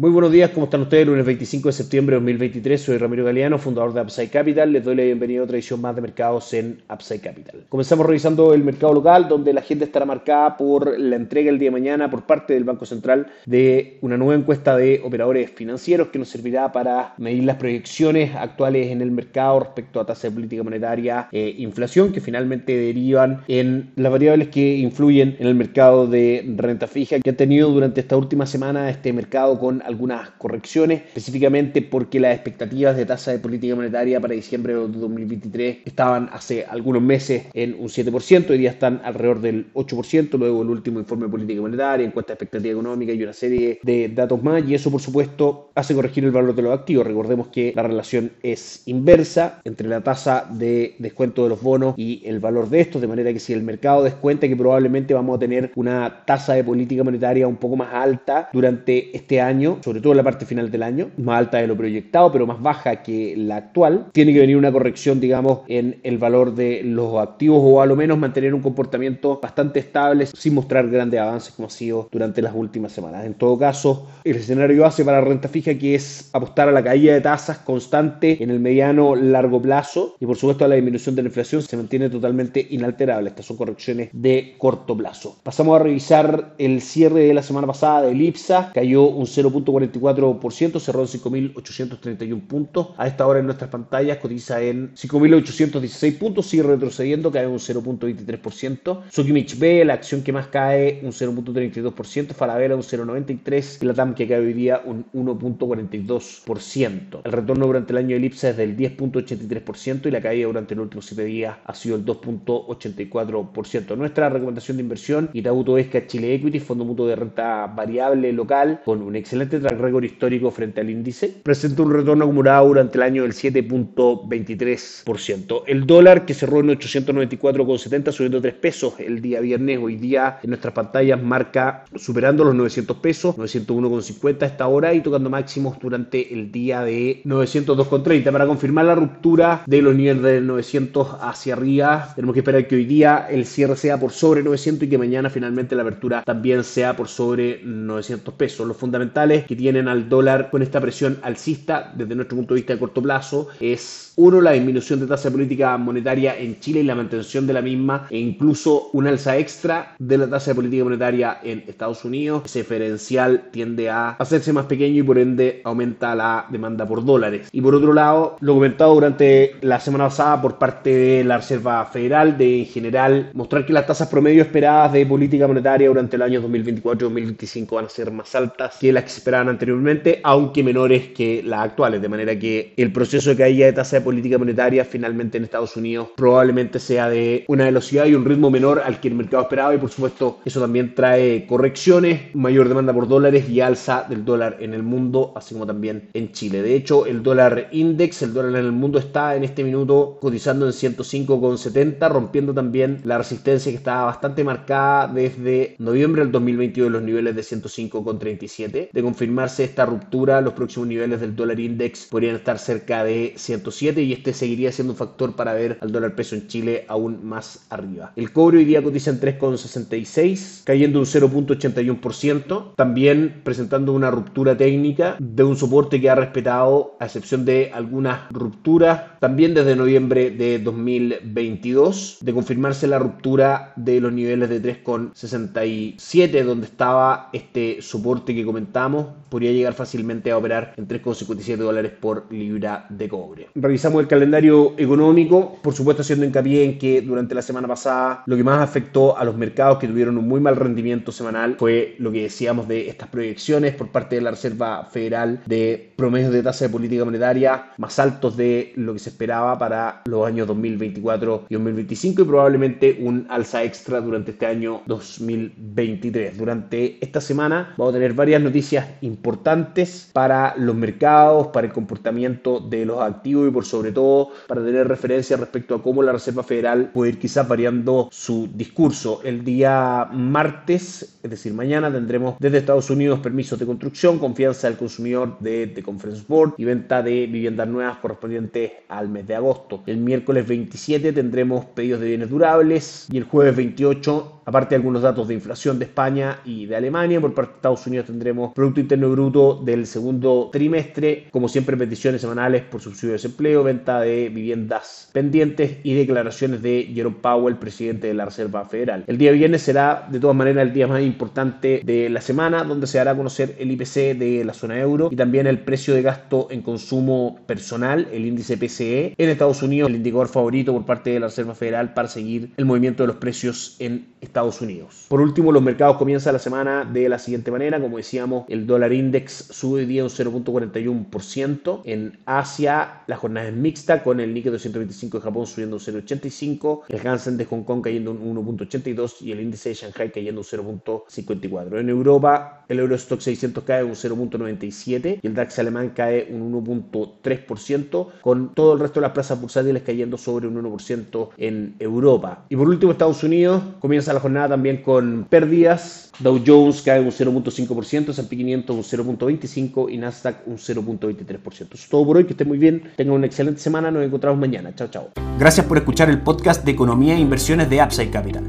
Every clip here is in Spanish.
Muy buenos días, ¿cómo están ustedes? Lunes 25 de septiembre de 2023, soy Ramiro Galeano, fundador de Upside Capital. Les doy la bienvenida a otra edición más de mercados en Upside Capital. Comenzamos revisando el mercado local, donde la agenda estará marcada por la entrega el día de mañana por parte del Banco Central de una nueva encuesta de operadores financieros que nos servirá para medir las proyecciones actuales en el mercado respecto a tasa de política monetaria e inflación, que finalmente derivan en las variables que influyen en el mercado de renta fija que ha tenido durante esta última semana este mercado con algunas correcciones, específicamente porque las expectativas de tasa de política monetaria para diciembre de 2023 estaban hace algunos meses en un 7%, hoy día están alrededor del 8%, luego el último informe de política monetaria, encuesta de expectativa económica y una serie de datos más, y eso por supuesto hace corregir el valor de los activos. Recordemos que la relación es inversa entre la tasa de descuento de los bonos y el valor de estos, de manera que si el mercado descuenta que probablemente vamos a tener una tasa de política monetaria un poco más alta durante este año, sobre todo en la parte final del año, más alta de lo proyectado, pero más baja que la actual. Tiene que venir una corrección, digamos, en el valor de los activos o a lo menos mantener un comportamiento bastante estable sin mostrar grandes avances como ha sido durante las últimas semanas. En todo caso, el escenario base para renta fija que es apostar a la caída de tasas constante en el mediano largo plazo y por supuesto a la disminución de la inflación se mantiene totalmente inalterable. Estas son correcciones de corto plazo. Pasamos a revisar el cierre de la semana pasada de IPSA, cayó un 0. 44%, cerró en 5.831 puntos. A esta hora en nuestras pantallas cotiza en 5.816 puntos, sigue retrocediendo, cae un 0.23%. Sokimich B, la acción que más cae, un 0.32%. Falabella un 0.93%. La TAM que cae hoy día un 1.42%. El retorno durante el año de Elipsa es del 10.83% y la caída durante el último 7 días ha sido el 2.84%. Nuestra recomendación de inversión, Itaú Esca Chile Equity, fondo mutuo de renta variable local, con un excelente track record histórico frente al índice, presenta un retorno acumulado durante el año del 7.23%. El dólar que cerró en 894,70 subiendo 3 pesos el día viernes, hoy día en nuestras pantallas marca superando los 900 pesos, 901,50 a esta hora y tocando máximos durante el día de 902,30. Para confirmar la ruptura de los niveles de 900 hacia arriba, tenemos que esperar que hoy día el cierre sea por sobre 900 y que mañana finalmente la apertura también sea por sobre 900 pesos. Los fundamentales que tienen al dólar con esta presión alcista desde nuestro punto de vista de corto plazo es uno, la disminución de tasa política monetaria en Chile y la mantención de la misma e incluso un alza extra de la tasa de política monetaria en Estados Unidos. Ese diferencial tiende a hacerse más pequeño y por ende aumenta la demanda por dólares. Y por otro lado, lo comentado durante la semana pasada por parte de la Reserva Federal de en general mostrar que las tasas promedio esperadas de política monetaria durante el año 2024-2025 van a ser más altas que las que esperaban anteriormente, aunque menores que las actuales, de manera que el proceso de caída de tasa de política monetaria finalmente en Estados Unidos probablemente sea de una velocidad y un ritmo menor al que el mercado esperaba y por supuesto eso también trae correcciones, mayor demanda por dólares y alza del dólar en el mundo, así como también en Chile. De hecho, el dólar index, el dólar en el mundo está en este minuto cotizando en 105,70, rompiendo también la resistencia que estaba bastante marcada desde noviembre del 2022 los niveles de 105,37. De confirmarse esta ruptura, los próximos niveles del dólar index podrían estar cerca de 107 y este seguiría siendo un factor para ver al dólar peso en Chile aún más arriba. El cobre hoy día cotiza en 3,66, cayendo un 0.81%, también presentando una ruptura técnica de un soporte que ha respetado, a excepción de algunas rupturas, también desde noviembre de 2022, de confirmarse la ruptura de los niveles de 3,67, donde estaba este soporte que comentamos, podría llegar fácilmente a operar en 3,57 dólares por libra de cobre. Revisamos el calendario económico, por supuesto haciendo hincapié en que durante la semana pasada lo que más afectó a los mercados que tuvieron un muy mal rendimiento semanal fue lo que decíamos de estas proyecciones por parte de la Reserva Federal de promedios de tasa de política monetaria más altos de lo que se esperaba para los años 2024 y 2025 y probablemente un alza extra durante este año 2023. Durante esta semana vamos a tener varias noticias importantes para los mercados, para el comportamiento de los activos y por sobre todo para tener referencia respecto a cómo la Reserva Federal puede ir quizás variando su discurso. El día martes, es decir, mañana tendremos desde Estados Unidos permisos de construcción, confianza del consumidor de, de Conference Board y venta de viviendas nuevas correspondientes al mes de agosto. El miércoles 27 tendremos pedidos de bienes durables y el jueves 28 Aparte de algunos datos de inflación de España y de Alemania, por parte de Estados Unidos tendremos Producto Interno Bruto del segundo trimestre, como siempre peticiones semanales por subsidio de desempleo, venta de viviendas pendientes y declaraciones de Jerome Powell, presidente de la Reserva Federal. El día viernes será de todas maneras el día más importante de la semana, donde se hará conocer el IPC de la zona euro y también el precio de gasto en consumo personal, el índice PCE. En Estados Unidos, el indicador favorito por parte de la Reserva Federal para seguir el movimiento de los precios en Estados Unidos. Por último, los mercados comienzan la semana de la siguiente manera. Como decíamos, el dólar index sube día un 0.41%. En Asia, la jornada es mixta, con el Nikkei 225 de Japón subiendo un 0.85%, el Hansen de Hong Kong cayendo un 1.82% y el índice de Shanghai cayendo un 0.54%. En Europa, el Eurostock 600 cae un 0.97% y el DAX alemán cae un 1.3%, con todo el resto de las plazas bursátiles cayendo sobre un 1% en Europa. Y por último, Estados Unidos comienza la jornada también con pérdidas. Dow Jones cae un 0.5%, S&P 500 un 0.25% y Nasdaq un 0.23%. Eso es todo por hoy, que estén muy bien, tengan una excelente semana, nos encontramos mañana. Chao, chao. Gracias por escuchar el podcast de Economía e Inversiones de Upside Capital.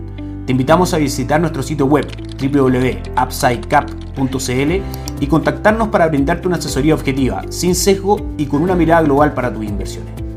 Te invitamos a visitar nuestro sitio web www.upsidecap.cl y contactarnos para brindarte una asesoría objetiva, sin sesgo y con una mirada global para tus inversiones.